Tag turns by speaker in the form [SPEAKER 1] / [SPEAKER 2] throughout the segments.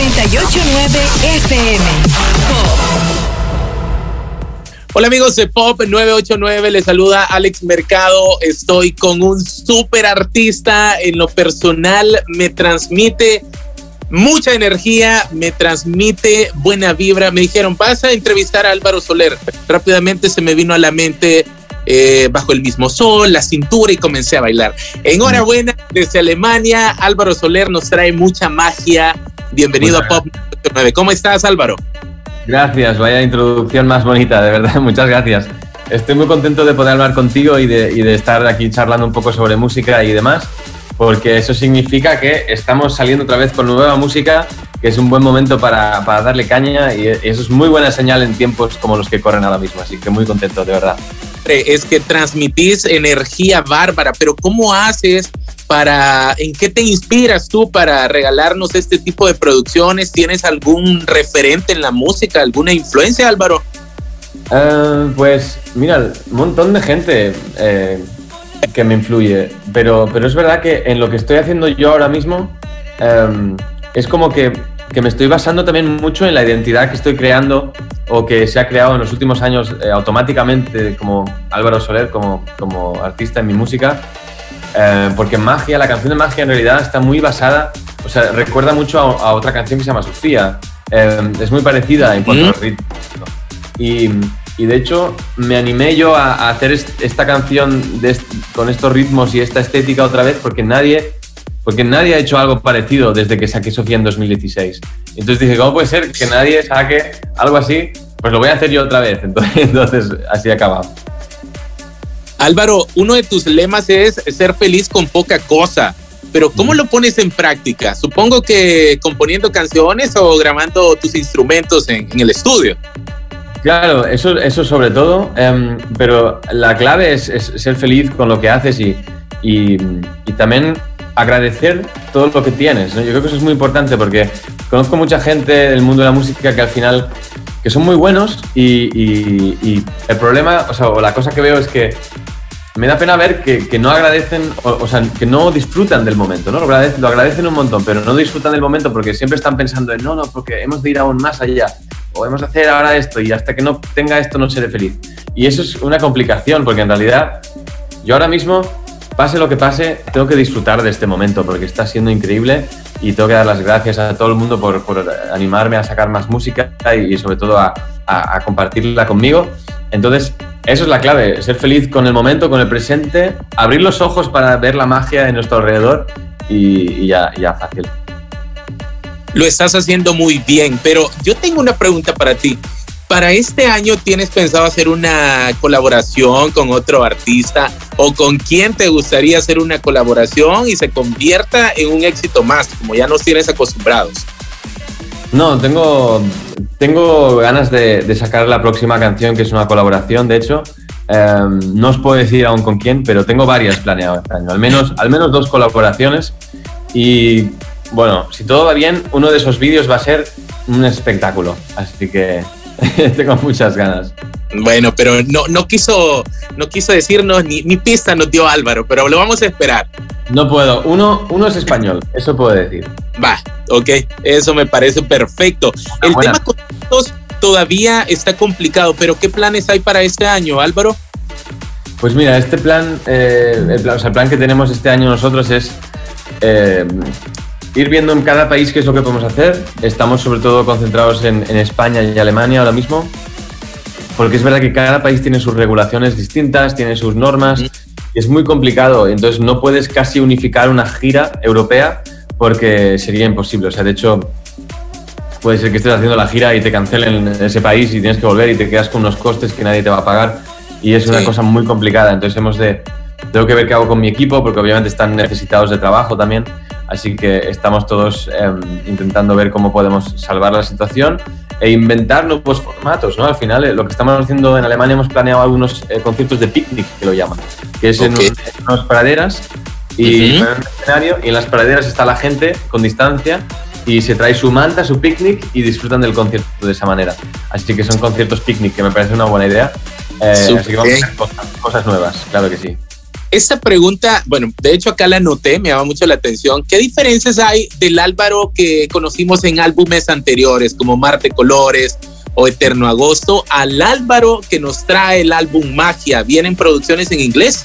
[SPEAKER 1] 989 FM.
[SPEAKER 2] Hola amigos de Pop 989, les saluda Alex Mercado. Estoy con un súper artista. En lo personal me transmite mucha energía, me transmite buena vibra. Me dijeron, vas a entrevistar a Álvaro Soler. Rápidamente se me vino a la mente eh, bajo el mismo sol, la cintura y comencé a bailar. Enhorabuena desde Alemania, Álvaro Soler nos trae mucha magia. Bienvenido a Pop 9. ¿Cómo estás, Álvaro?
[SPEAKER 3] Gracias, vaya introducción más bonita, de verdad, muchas gracias. Estoy muy contento de poder hablar contigo y de, y de estar aquí charlando un poco sobre música y demás, porque eso significa que estamos saliendo otra vez con nueva música, que es un buen momento para, para darle caña y eso es muy buena señal en tiempos como los que corren ahora mismo, así que muy contento, de verdad
[SPEAKER 2] es que transmitís energía bárbara, pero ¿cómo haces para, en qué te inspiras tú para regalarnos este tipo de producciones? ¿Tienes algún referente en la música, alguna influencia, Álvaro?
[SPEAKER 3] Uh, pues mira, un montón de gente eh, que me influye, pero, pero es verdad que en lo que estoy haciendo yo ahora mismo um, es como que que me estoy basando también mucho en la identidad que estoy creando o que se ha creado en los últimos años eh, automáticamente como Álvaro Soler, como, como artista en mi música. Eh, porque Magia, la canción de Magia en realidad está muy basada, o sea, recuerda mucho a, otra canción que se llama Sofía. Eh, es muy parecida en cuanto al ritmo. Y, y, de hecho me animé yo a, hacer esta canción de, con estos ritmos y esta estética otra vez porque nadie porque nadie ha hecho algo parecido desde que saqué Sofía en 2016. Entonces dije, ¿cómo puede ser que nadie saque algo así? Pues lo voy a hacer yo otra vez. Entonces, entonces así acaba.
[SPEAKER 2] Álvaro, uno de tus lemas es ser feliz con poca cosa. Pero ¿cómo lo pones en práctica? Supongo que componiendo canciones o grabando tus instrumentos en, el estudio.
[SPEAKER 3] Claro, eso, eso sobre todo, em, pero la clave es, ser feliz con lo que haces y, y, y también agradecer todo lo que tienes. Yo creo que eso es muy importante porque conozco mucha gente del mundo de la música que al final que son muy buenos y, el problema, o sea, o la cosa que veo es que me da pena ver que, no agradecen, o, sea, que no disfrutan del momento, ¿no? Lo agradecen, un montón, pero no disfrutan del momento porque siempre están pensando en, no, no, porque hemos de ir aún más allá, o hemos de hacer ahora esto, y hasta que no tenga esto no seré feliz. Y eso es una complicación, porque en realidad yo ahora mismo pase lo que pase, tengo que disfrutar de este momento porque está siendo increíble y tengo que dar las gracias a todo el mundo por, animarme a sacar más música y, sobre todo a, compartirla conmigo. Entonces, eso es la clave, ser feliz con el momento, con el presente, abrir los ojos para ver la magia en nuestro alrededor y, ya, ya fácil.
[SPEAKER 2] Lo estás haciendo muy bien, pero yo tengo una pregunta para ti para este año tienes pensado hacer una colaboración con otro artista o con quién te gustaría hacer una colaboración y se convierta en un éxito más, como ya nos tienes acostumbrados?
[SPEAKER 3] No, tengo, tengo ganas de, sacar la próxima canción, que es una colaboración, de hecho. Em, no os puedo decir aún con quién, pero tengo varias planeadas este año, al menos, al menos dos colaboraciones. Y bueno, si todo va bien, uno de esos vídeos va a ser un espectáculo. Así que Tengo muchas ganas.
[SPEAKER 2] Bueno, pero no, no quiso, no quiso decirnos ni, ni pista nos dio Álvaro, pero lo vamos a esperar.
[SPEAKER 3] No puedo. Uno, uno es español, eso puedo decir.
[SPEAKER 2] Va, ok, eso me parece perfecto. El tema con todavía está complicado, pero ¿qué planes hay para este año, Álvaro?
[SPEAKER 3] Pues mira, este plan, eh, el, plan o sea, el plan que tenemos este año nosotros es eh, ir viendo en cada país qué es lo que podemos hacer. Estamos sobre todo concentrados en, España y Alemania ahora mismo, porque es verdad que cada país tiene sus regulaciones distintas, tiene sus normas, y es muy complicado. Entonces no puedes casi unificar una gira europea porque sería imposible. O sea, de hecho, puede ser que estés haciendo la gira y te cancelen en ese país y tienes que volver y te quedas con unos costes que nadie te va a pagar. Y es una cosa muy complicada. Entonces hemos de... Tengo que ver qué hago con mi equipo porque obviamente están necesitados de trabajo también. Así que estamos todos em, intentando ver cómo podemos salvar la situación e inventar nuevos formatos, ¿no? Al final, eh, lo que estamos haciendo en Alemania, hemos planeado algunos eh, conciertos de picnic, que lo llaman, que es en, unas praderas y, en un escenario, y en las praderas está la gente con distancia y se trae su manta, su picnic y disfrutan del concierto de esa manera. Así que son conciertos picnic, que me parece una buena idea. Eh, así que vamos a hacer cosas nuevas, claro que sí.
[SPEAKER 2] Esta pregunta, bueno, de hecho acá la anoté, me llama mucho la atención. ¿Qué diferencias hay del Álvaro que conocimos en álbumes anteriores, como Marte Colores o Eterno Agosto, al Álvaro que nos trae el álbum Magia? ¿Vienen producciones en inglés?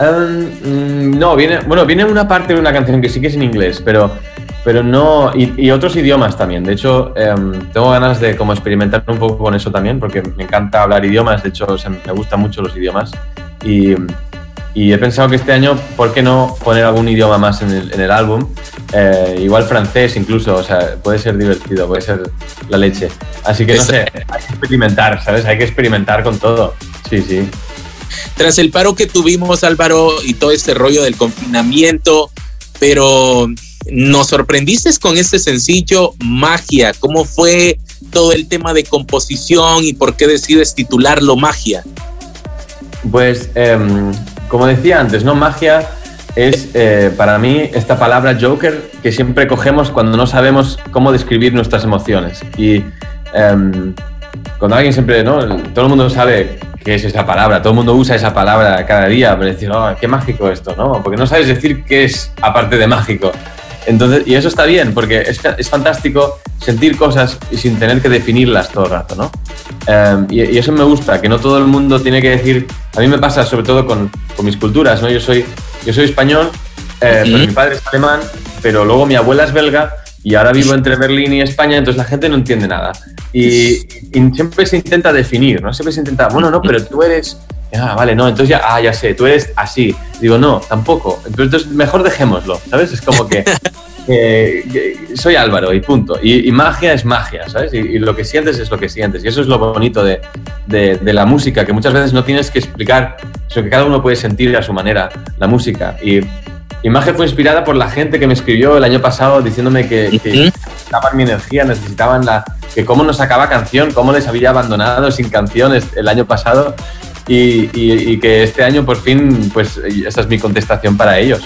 [SPEAKER 3] Um, no, viene, bueno, viene una parte de una canción que sí que es en inglés, pero, pero no, y, otros idiomas también. De hecho, em, tengo ganas de como experimentar un poco con eso también, porque me encanta hablar idiomas, de hecho, me gustan mucho los idiomas. Y, y he pensado que este año, ¿por qué no poner algún idioma más en el, en el álbum? Eh, igual francés incluso, o sea, puede ser divertido, puede ser la leche. Así que no sé, hay que experimentar, ¿sabes? Hay que experimentar con todo. Sí, sí.
[SPEAKER 2] Tras el paro que tuvimos, Álvaro, y todo este rollo del confinamiento, pero nos sorprendiste con este sencillo Magia. ¿Cómo fue todo el tema de composición y por qué decides titularlo Magia?
[SPEAKER 3] Pues em, como decía antes, ¿no? Magia es eh, para mí esta palabra Joker que siempre cogemos cuando no sabemos cómo describir nuestras emociones. Y em, cuando alguien siempre, ¿no? Todo el mundo sabe qué es esa palabra, todo el mundo usa esa palabra cada día para decir, oh, qué mágico esto, ¿no? Porque no sabes decir qué es aparte de mágico. Entonces, y eso está bien, porque es, es fantástico sentir cosas y sin tener que definirlas todo el rato, ¿no? Em, y, eso me gusta, que no todo el mundo tiene que decir, a mí me pasa sobre todo con, con mis culturas, ¿no? Yo soy, yo soy español, eh, pero mi padre es alemán, pero luego mi abuela es belga y ahora vivo entre Berlín y España, entonces la gente no entiende nada. Y, y siempre se intenta definir, ¿no? Siempre se intenta, bueno, no, pero tú eres... Ah, vale, no, entonces ya, ah, ya sé, tú eres así. Digo, no, tampoco. Entonces, mejor dejémoslo, ¿sabes? Es como que soy Álvaro y punto. Y, magia es magia, ¿sabes? Y, lo que sientes es lo que sientes. Y eso es lo bonito de, de, la música, que muchas veces no tienes que explicar, sino que cada uno puede sentir a su manera la música. Y, Magia fue inspirada por la gente que me escribió el año pasado diciéndome que, necesitaban mi energía, necesitaban la, que cómo nos sacaba canción, cómo les había abandonado sin canciones el año pasado y, y, que este año por fin, pues esa es mi contestación para ellos.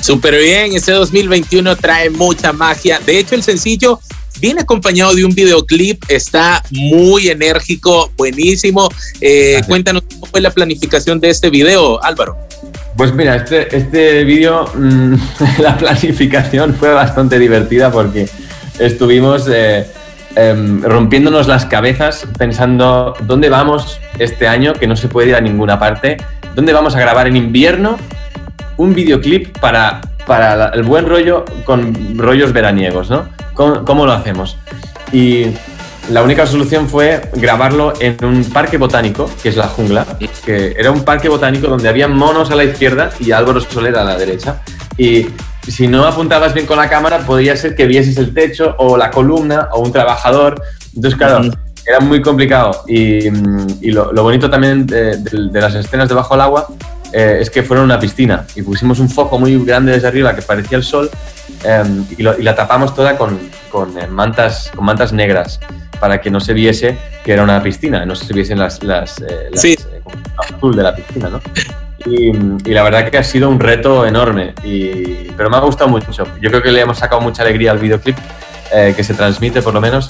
[SPEAKER 2] Súper bien, ese 2021 trae mucha magia. De hecho, el sencillo viene acompañado de un videoclip, está muy enérgico, buenísimo. Eh, cuéntanos cómo fue la planificación de este video, Álvaro.
[SPEAKER 3] Pues mira, este, este vídeo, mm, la planificación fue bastante divertida porque estuvimos eh, em, rompiéndonos las cabezas pensando dónde vamos este año, que no se puede ir a ninguna parte, dónde vamos a grabar en invierno un videoclip para, para el buen rollo con rollos veraniegos, ¿no? ¿Cómo, lo hacemos? Y la única solución fue grabarlo en un parque botánico, que es la jungla, que era un parque botánico donde había monos a la izquierda y Álvaro Soler a la derecha. Y si no apuntabas bien con la cámara, podría ser que vieses el techo o la columna o un trabajador. Entonces, claro, era muy complicado. Y, lo, bonito también de, las escenas debajo del agua eh, es que fueron una piscina y pusimos un foco muy grande desde arriba que parecía el sol em, y, la tapamos toda con, con, eh, mantas, con mantas negras para que no se viese que era una piscina, no se viesen las, las, eh, azul de la piscina, ¿no? Y, la verdad que ha sido un reto enorme, y, pero me ha gustado mucho. Yo creo que le hemos sacado mucha alegría al videoclip, que se transmite por lo menos,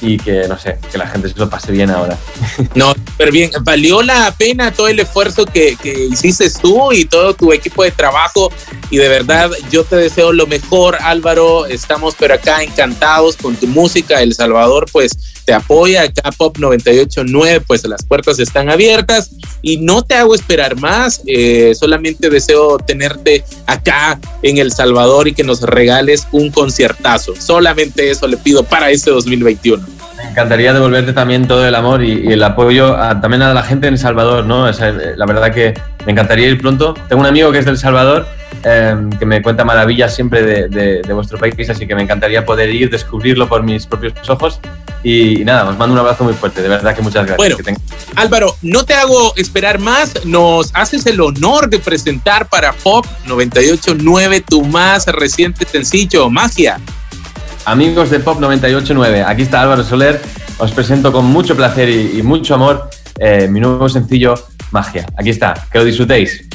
[SPEAKER 3] y que, no sé, que la gente se lo pase bien ahora.
[SPEAKER 2] No, pero bien, valió la pena todo el esfuerzo que, que hiciste tú y todo tu equipo de trabajo. Y de verdad yo te deseo lo mejor, Álvaro, estamos pero acá encantados con tu música, El Salvador pues te apoya, acá Pop 989 pues las puertas están abiertas. Y no te hago esperar más, eh, solamente deseo tenerte acá en El Salvador y que nos regales un conciertazo, solamente eso le pido para este 2021
[SPEAKER 3] encantaría devolverte también todo el amor y, el apoyo también a la gente en El Salvador, ¿no? la verdad que me encantaría ir pronto. Tengo un amigo que es del Salvador em, que me cuenta maravillas siempre de, vuestro país, así que me encantaría poder ir, descubrirlo por mis propios ojos. Y, nada, os mando un abrazo muy fuerte, de verdad que muchas gracias.
[SPEAKER 2] Bueno, Álvaro, no te hago esperar más, nos haces el honor de presentar para Pop 989 tu más reciente sencillo, Magia.
[SPEAKER 3] Amigos de Pop 989, aquí está Álvaro Soler. Os presento con mucho placer y, mucho amor eh, mi nuevo sencillo Magia. Aquí está, que lo disfrutéis.